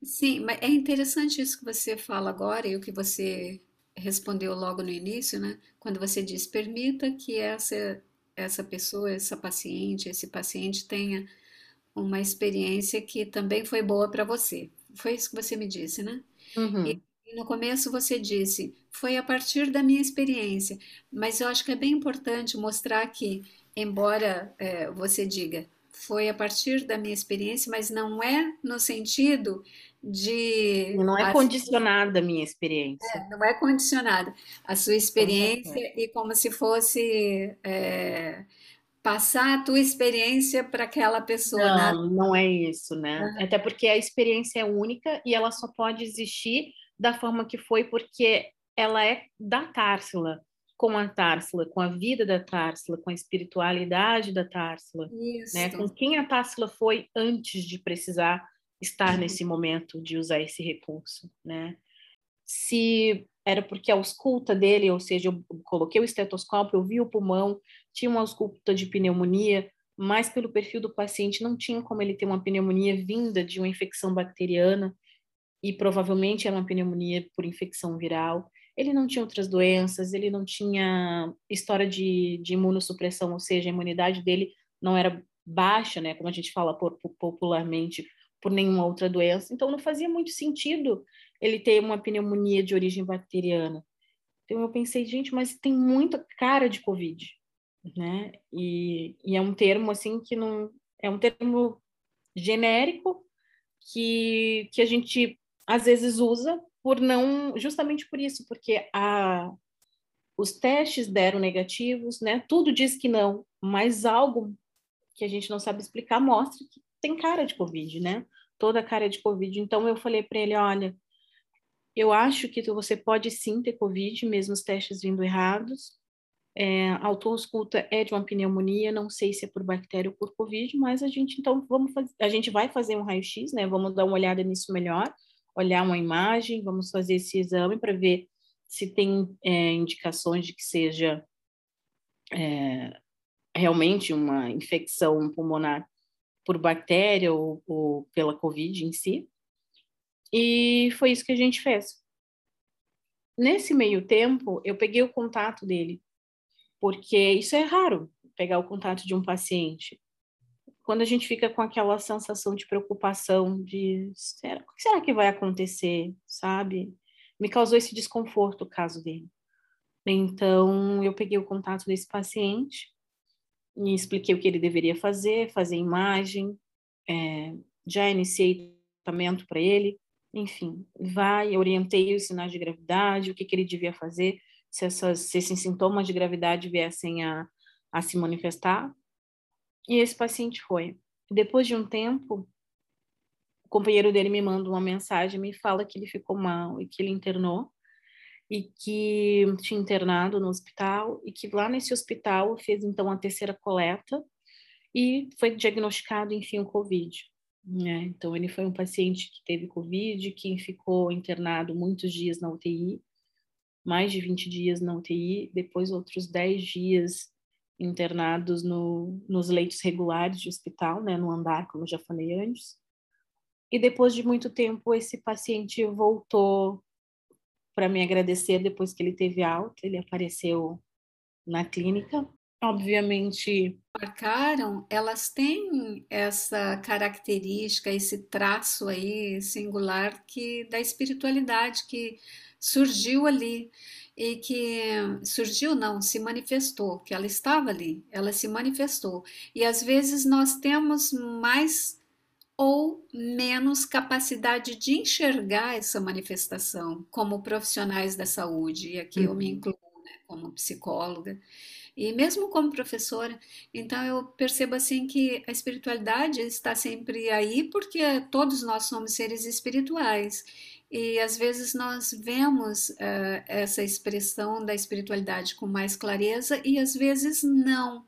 Sim, mas é interessante isso que você fala agora e o que você respondeu logo no início, né? Quando você diz, permita que essa, essa pessoa, essa paciente, esse paciente tenha uma experiência que também foi boa para você. Foi isso que você me disse, né? E Uhum, no começo você disse, foi a partir da minha experiência, mas eu acho que é bem importante mostrar que, embora eh, você diga, foi a partir da minha experiência, mas não é no sentido E de, não é condicionada a minha experiência, não é condicionada a sua experiência e como se fosse eh, passar a tua experiência para aquela pessoa, nada. Não, não é isso, né? Até porque a experiência é única e ela só pode existir da forma que foi, porque ela é da Társila, com a Társila, com a vida da Társila, com a espiritualidade da Társila, né? Com quem a Társila foi antes de precisar estar uhum. nesse momento de usar esse recurso, né? Se era porque a ausculta dele, ou seja, eu coloquei o estetoscópio, eu vi o pulmão, tinha uma ausculta de pneumonia, mas pelo perfil do paciente não tinha como ele ter uma pneumonia vinda de uma infecção bacteriana e provavelmente era uma pneumonia por infecção viral. Ele não tinha outras doenças, ele não tinha história de, de imunossupressão, ou seja, a imunidade dele não era baixa, né, como a gente fala popularmente, por nenhuma outra doença. Então não fazia muito sentido ele ter uma pneumonia de origem bacteriana. Então eu pensei, gente, mas tem muita cara de Covid, né? E, e é um termo assim que não é um termo genérico que, que a gente às vezes usa por não justamente por isso, porque a os testes deram negativos, né? Tudo diz que não, mas algo que a gente não sabe explicar mostra que tem cara de Covid, né? Toda cara de Covid. Então eu falei para ele, olha, eu acho que você pode sim ter Covid, mesmo os testes vindo errados. É, a autoescuta é de uma pneumonia, não sei se é por bactéria ou por Covid, mas a gente então vamos fazer, a gente vai fazer um raio-x, né? Vamos dar uma olhada nisso melhor, olhar uma imagem, vamos fazer esse exame para ver se tem é, indicações de que seja é, realmente uma infecção pulmonar por bactéria ou, ou pela Covid em si. E foi isso que a gente fez. Nesse meio tempo, eu peguei o contato dele, porque isso é raro, pegar o contato de um paciente. Quando a gente fica com aquela sensação de preocupação, de será, o que será que vai acontecer, sabe? Me causou esse desconforto o caso dele. Então, eu peguei o contato desse paciente e expliquei o que ele deveria fazer, fazer imagem, é, já iniciei tratamento para ele, enfim, vai, orientei os sinais de gravidade, o que, que ele devia fazer, se, essas, se esses sintomas de gravidade viessem a, a se manifestar. E esse paciente foi. Depois de um tempo, o companheiro dele me manda uma mensagem, me fala que ele ficou mal e que ele internou e que tinha internado no hospital e que lá nesse hospital fez então a terceira coleta e foi diagnosticado enfim o COVID. Né? Então, ele foi um paciente que teve Covid, que ficou internado muitos dias na UTI, mais de 20 dias na UTI, depois outros 10 dias internados no, nos leitos regulares de hospital, né, no andar, como já falei antes. E depois de muito tempo, esse paciente voltou para me agradecer depois que ele teve alta, ele apareceu na clínica obviamente marcaram, elas têm essa característica, esse traço aí singular que da espiritualidade que surgiu ali e que surgiu não, se manifestou, que ela estava ali, ela se manifestou. E às vezes nós temos mais ou menos capacidade de enxergar essa manifestação como profissionais da saúde, e aqui eu me uhum. incluo né, como psicóloga. E mesmo como professora, então eu percebo assim que a espiritualidade está sempre aí porque todos nós somos seres espirituais. E às vezes nós vemos uh, essa expressão da espiritualidade com mais clareza e às vezes não.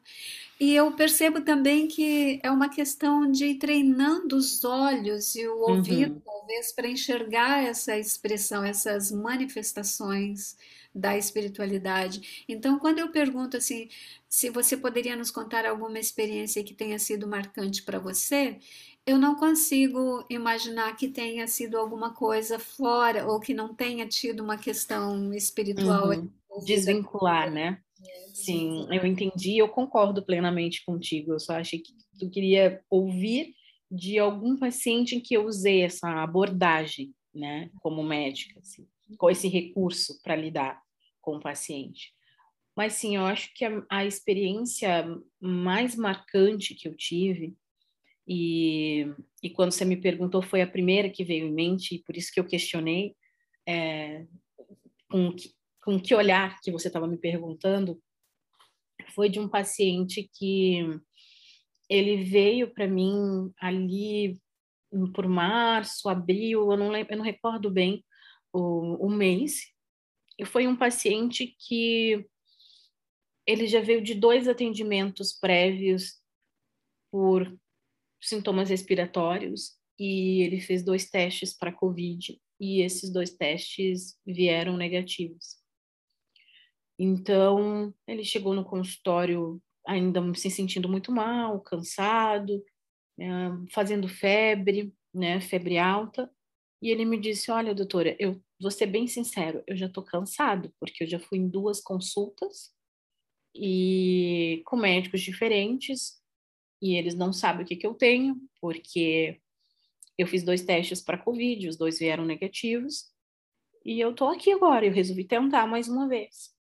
E eu percebo também que é uma questão de ir treinando os olhos e o ouvido, uhum. talvez, para enxergar essa expressão, essas manifestações da espiritualidade. Então, quando eu pergunto assim, se você poderia nos contar alguma experiência que tenha sido marcante para você, eu não consigo imaginar que tenha sido alguma coisa fora ou que não tenha tido uma questão espiritual. Uhum. Desvincular, né? Sim, eu entendi, eu concordo plenamente contigo. Eu só achei que tu queria ouvir de algum paciente em que eu usei essa abordagem, né, como médica, assim com esse recurso para lidar com o paciente. Mas sim, eu acho que a, a, experiência mais marcante que eu tive, e, e quando você me perguntou, foi a primeira que veio em mente, e por isso que eu questionei, é, com, com que olhar que você estava me perguntando, foi de um paciente que ele veio para mim ali por março, abril, eu não, lembro, eu não recordo bem, o, o mês, e foi um paciente que ele já veio de dois atendimentos prévios por sintomas respiratórios e ele fez dois testes para COVID e esses dois testes vieram negativos. Então, ele chegou no consultório ainda se sentindo muito mal, cansado, é, fazendo febre, né, febre alta, e ele me disse: Olha, doutora, eu vou ser bem sincero, eu já estou cansado, porque eu já fui em duas consultas e com médicos diferentes, e eles não sabem o que, que eu tenho, porque eu fiz dois testes para Covid, os dois vieram negativos, e eu estou aqui agora, eu resolvi tentar mais uma vez.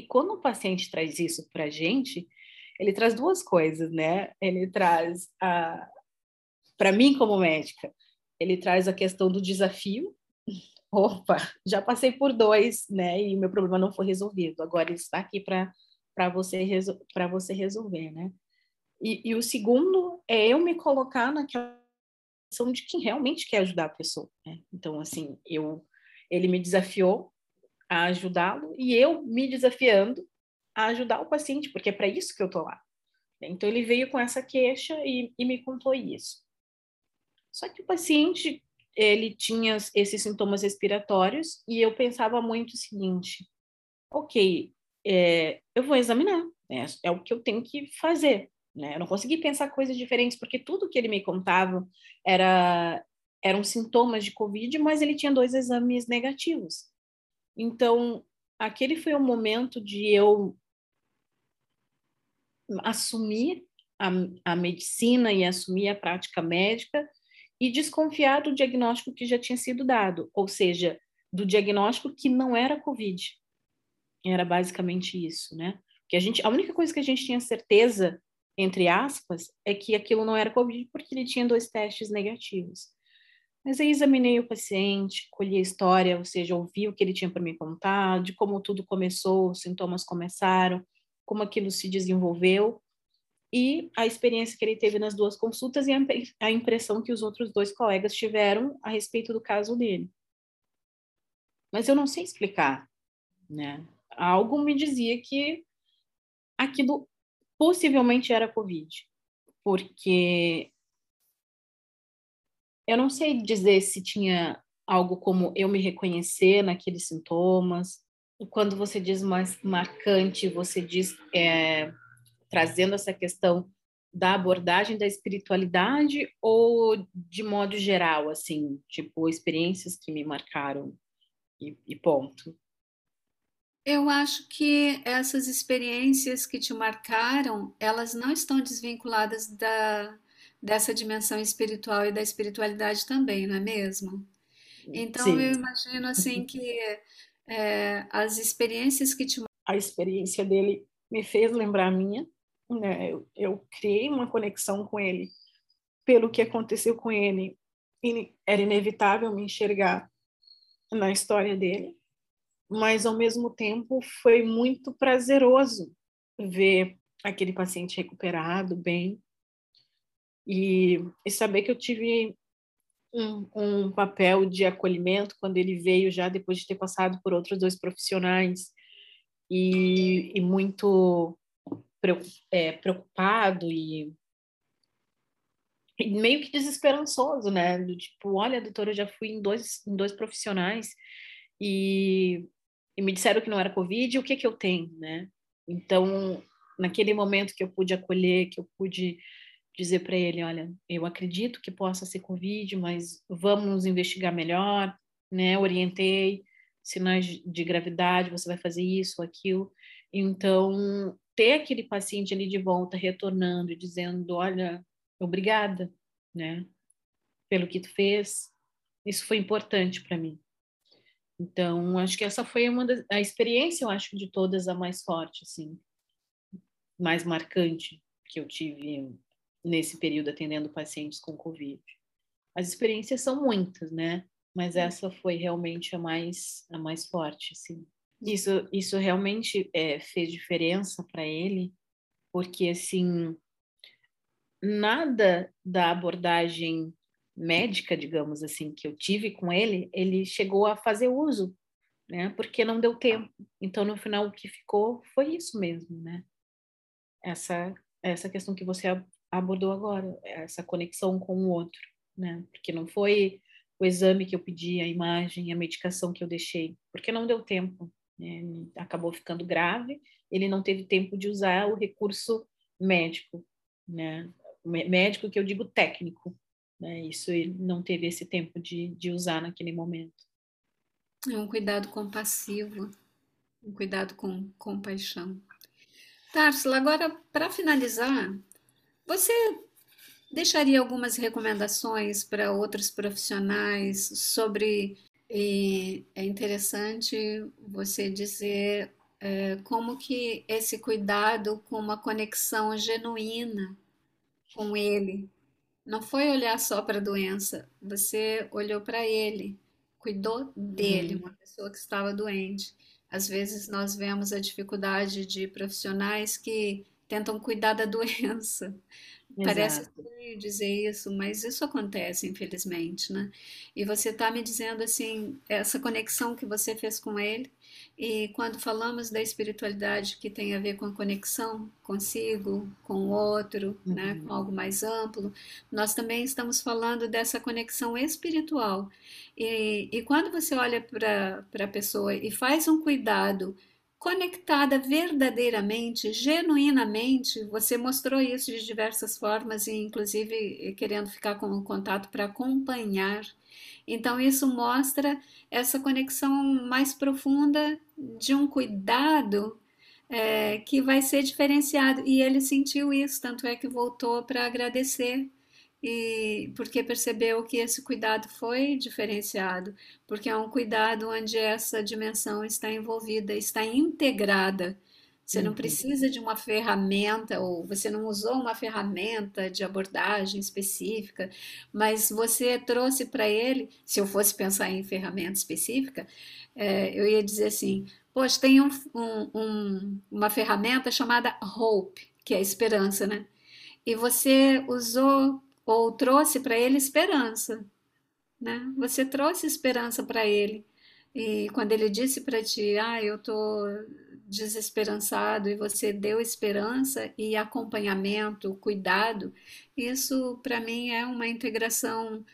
E quando o paciente traz isso para a gente, ele traz duas coisas, né? Ele traz, para mim como médica, ele traz a questão do desafio. *laughs* Opa, já passei por dois, né? E meu problema não foi resolvido. Agora está aqui para você, para você resolver, né? E, e, o segundo é eu me colocar naquela posição de quem realmente quer ajudar a pessoa. Né? Então, assim, eu, ele me desafiou a ajudá-lo e eu me desafiando a ajudar o paciente, porque é para isso que eu tô lá. Então ele veio com essa queixa e, e, me contou isso. Só que o paciente ele tinha esses sintomas respiratórios e eu pensava muito o seguinte: ok, é, eu vou examinar, né? é o que eu tenho que fazer. Né? Eu não consegui pensar coisas diferentes porque tudo que ele me contava era eram sintomas de COVID, mas ele tinha dois exames negativos. Então, aquele foi o momento de eu assumir a, a medicina e assumir a prática médica e desconfiar do diagnóstico que já tinha sido dado, ou seja, do diagnóstico que não era COVID. Era basicamente isso, né? Que a gente, a única coisa que a gente tinha certeza, entre aspas, é que aquilo não era COVID porque ele tinha dois testes negativos. Mas aí examinei o paciente, colhi a história, ou seja, ouvi o que ele tinha para me contar, de como tudo começou, os sintomas começaram, como aquilo se desenvolveu e a experiência que ele teve nas duas consultas e a impressão que os outros dois colegas tiveram a respeito do caso dele. Mas eu não sei explicar, né? Algo me dizia que aquilo possivelmente era Covid, porque eu não sei dizer se tinha algo como eu me reconhecer naqueles sintomas. Quando você diz mais marcante, você diz é, trazendo essa questão da abordagem da espiritualidade ou de modo geral, assim, tipo experiências que me marcaram e, e ponto. Eu acho que essas experiências que te marcaram, elas não estão desvinculadas da dessa dimensão espiritual e da espiritualidade também, não é mesmo? Então Sim. eu imagino assim que é, as experiências que te a experiência dele me fez lembrar a minha, né? Eu, eu criei uma conexão com ele pelo que aconteceu com ele. E era inevitável me enxergar na história dele, mas ao mesmo tempo foi muito prazeroso ver aquele paciente recuperado, bem, e, e saber que eu tive um, um, papel de acolhimento quando ele veio já depois de ter passado por outros dois profissionais e, e muito é, preocupado e, e, meio que desesperançoso, né? Do tipo, olha, doutora, eu já fui em dois, em dois profissionais e, e me disseram que não era Covid, o que que eu tenho, né? Então, naquele momento que eu pude acolher, que eu pude dizer para ele, olha, eu acredito que possa ser Covid, mas vamos investigar melhor, né? Orientei, sinais de gravidade, você vai fazer isso, aquilo. Então, ter aquele paciente ali de volta, retornando dizendo, olha, obrigada, né? Pelo que tu fez, isso foi importante para mim. Então, acho que essa foi uma das, a experiência, eu acho, de todas a mais forte, assim, mais marcante que eu tive nesse período atendendo pacientes com Covid. As experiências são muitas, né? Mas essa foi realmente a mais a mais forte, assim. Isso isso realmente é, fez diferença para ele, porque assim nada da abordagem médica, digamos assim, que eu tive com ele, ele chegou a fazer uso, né? Porque não deu tempo. Então, no final, o que ficou foi isso mesmo, né? Essa, essa questão que você abordou agora, essa conexão com o outro, né? Porque não foi o exame que eu pedi, a imagem, a medicação que eu deixei, porque não deu tempo. Né? Acabou ficando grave, ele não teve tempo de usar o recurso médico, né? Médico que eu digo técnico, né? Isso ele não teve esse tempo de, de usar naquele momento. É um cuidado compassivo, um cuidado com compaixão. Társila, agora para finalizar, você deixaria algumas recomendações para outros profissionais sobre. é interessante você dizer é, como que esse cuidado com uma conexão genuína com ele não foi olhar só para a doença, você olhou para ele, cuidou dele, Uhum. uma pessoa que estava doente. Às vezes nós vemos a dificuldade de profissionais que tentam cuidar da *laughs* doença. Parece Exato. estranho dizer isso, mas isso acontece, infelizmente, né? E você está me dizendo assim, essa conexão que você fez com ele, e quando falamos da espiritualidade que tem a ver com a conexão consigo, com o outro, né, com Uhum. algo mais amplo, nós também estamos falando dessa conexão espiritual. E, e quando você olha para para a pessoa e faz um cuidado conectada verdadeiramente, genuinamente, você mostrou isso de diversas formas, e inclusive querendo ficar com o contato para acompanhar. Então, isso mostra essa conexão mais profunda de um cuidado é, que vai ser diferenciado. E ele sentiu isso, tanto é que voltou para agradecer e porque percebeu que esse cuidado foi diferenciado, porque é um cuidado onde essa dimensão está envolvida, está integrada. Você não Uhum. precisa de uma ferramenta, ou você não usou uma ferramenta de abordagem específica, mas você trouxe para ele, se eu fosse pensar em ferramenta específica, é, eu ia dizer assim: Poxa, tem um, um, um, uma ferramenta chamada Hope, que é esperança, né? E você usou ou trouxe para ele esperança, né? Você trouxe esperança para ele. E quando ele disse para ti, ah, eu tô desesperançado, e você deu esperança e acompanhamento, cuidado, isso para mim é uma integração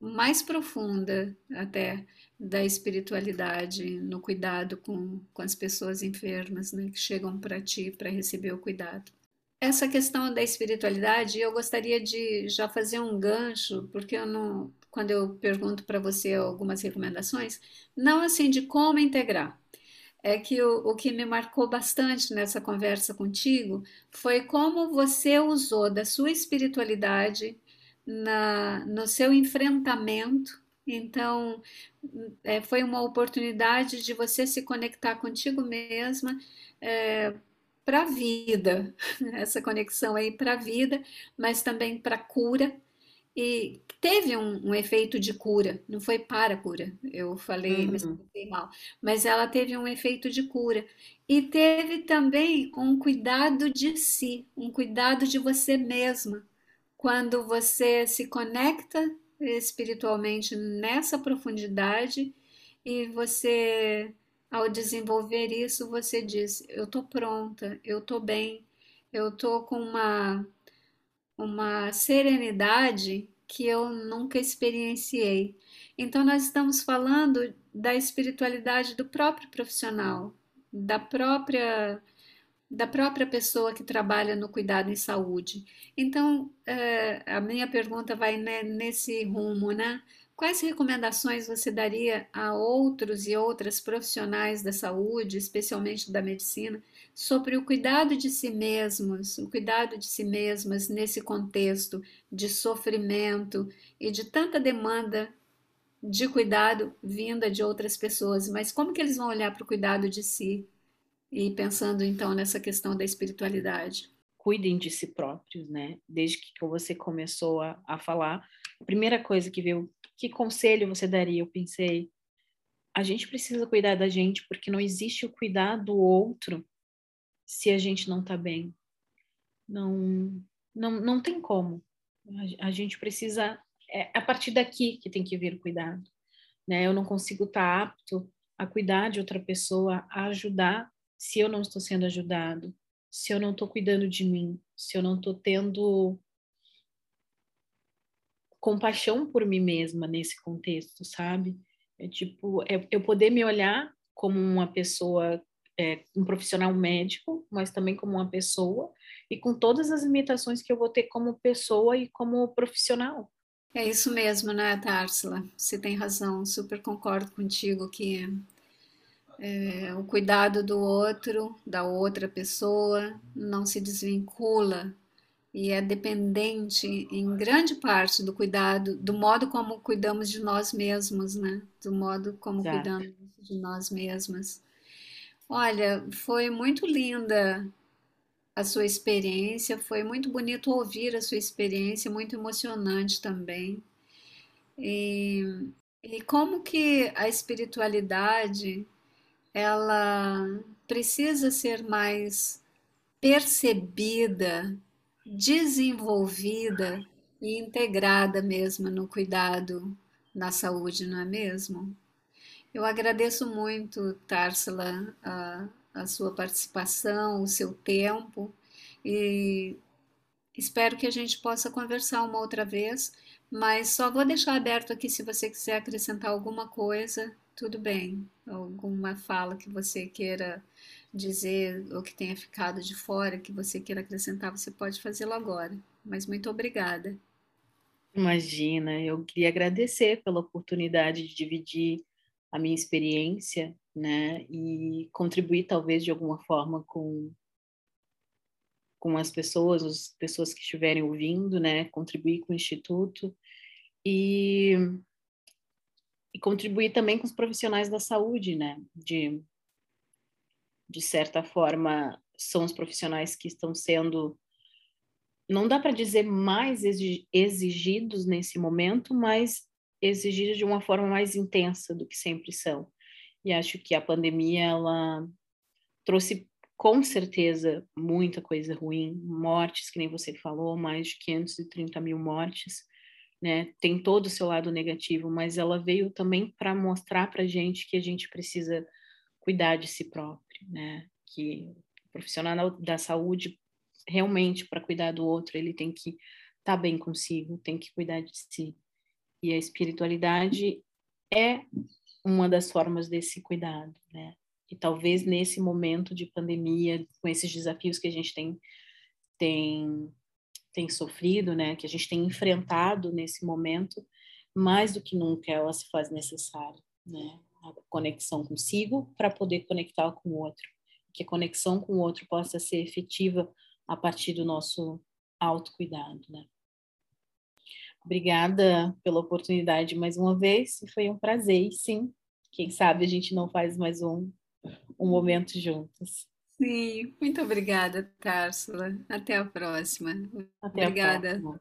mais profunda até da espiritualidade no cuidado com, com as pessoas enfermas, né, que chegam para ti para receber o cuidado. Essa questão da espiritualidade, eu gostaria de já fazer um gancho, porque eu não, quando eu pergunto para você algumas recomendações, não assim de como integrar. É que o, o que me marcou bastante nessa conversa contigo foi como você usou da sua espiritualidade na, no seu enfrentamento. Então, é, foi uma oportunidade de você se conectar contigo mesma, é, para a vida, essa conexão aí para a vida, mas também para a cura. E teve um, um, efeito de cura, não foi para cura, eu falei, Uhum. expressei mal, mas ela teve um efeito de cura. E teve também um cuidado de si, um cuidado de você mesma. Quando você se conecta espiritualmente nessa profundidade e você ao desenvolver isso, você diz: Eu estou pronta, eu estou bem, eu estou com uma, uma serenidade que eu nunca experienciei. Então, nós estamos falando da espiritualidade do próprio profissional, da própria, da própria pessoa que trabalha no cuidado em saúde. Então, é, a minha pergunta vai nesse rumo, né? Quais recomendações você daria a outros e outras profissionais da saúde, especialmente da medicina, sobre o cuidado de si mesmos, o cuidado de si mesmas nesse contexto de sofrimento e de tanta demanda de cuidado vinda de outras pessoas? Mas como que eles vão olhar para o cuidado de si e pensando então nessa questão da espiritualidade? Cuidem de si próprios, né? Desde que você começou a, a falar, a primeira coisa que veio que conselho você daria? Eu pensei, a gente precisa cuidar da gente porque não existe o cuidar do outro se a gente não tá bem. Não, não, não tem como. A, gente precisa, é a partir daqui que tem que vir o cuidado. Né? Eu não consigo estar tá apto a cuidar de outra pessoa, a ajudar se eu não estou sendo ajudado, se eu não estou cuidando de mim, se eu não estou tendo compaixão por mim mesma nesse contexto, sabe? É tipo, é, eu poder me olhar como uma pessoa, é, um profissional médico, mas também como uma pessoa e com todas as limitações que eu vou ter como pessoa e como profissional. É isso mesmo, né, Tarsila? Você tem razão, super concordo contigo que é, o cuidado do outro, da outra pessoa, não se desvincula e é dependente em grande parte do cuidado, do modo como cuidamos de nós mesmos, né? Do modo como Exato. cuidamos de nós mesmas. Olha, foi muito linda a sua experiência, foi muito bonito ouvir a sua experiência, muito emocionante também. E, e como que a espiritualidade ela precisa ser mais percebida, desenvolvida e integrada mesmo no cuidado na saúde, não é mesmo? Eu agradeço muito, Tarsila, a, a sua participação, o seu tempo e espero que a gente possa conversar uma outra vez, mas só vou deixar aberto aqui se você quiser acrescentar alguma coisa, tudo bem, alguma fala que você queira dizer ou que tenha ficado de fora, que você queira acrescentar, você pode fazê-lo agora. Mas muito obrigada. Imagina, eu queria agradecer pela oportunidade de dividir a minha experiência, né, e contribuir talvez de alguma forma com com as pessoas, as pessoas que estiverem ouvindo, né, contribuir com o instituto e, e contribuir também com os profissionais da saúde, né, de de certa forma são os profissionais que estão sendo não dá para dizer mais exigidos nesse momento, mas exigidos de uma forma mais intensa do que sempre são. E acho que a pandemia ela trouxe com certeza muita coisa ruim, mortes, que nem você falou, mais de 530 mil mortes, né? Tem todo o seu lado negativo, mas ela veio também para mostrar para gente que a gente precisa cuidar de si próprio, né? Que o profissional da saúde realmente para cuidar do outro ele tem que estar tá bem consigo, tem que cuidar de si. E a espiritualidade é uma das formas desse cuidado, né? E talvez nesse momento de pandemia, com esses desafios que a gente tem tem tem sofrido, né, que a gente tem enfrentado nesse momento, mais do que nunca ela se faz necessária, né? A conexão consigo para poder conectar com o outro, que a conexão com o outro possa ser efetiva a partir do nosso autocuidado, né? Obrigada pela oportunidade mais uma vez, foi um prazer, sim. Quem sabe a gente não faz mais um, um momento juntos. Sim, muito obrigada, Társula. Até a próxima. Até obrigada. A próxima.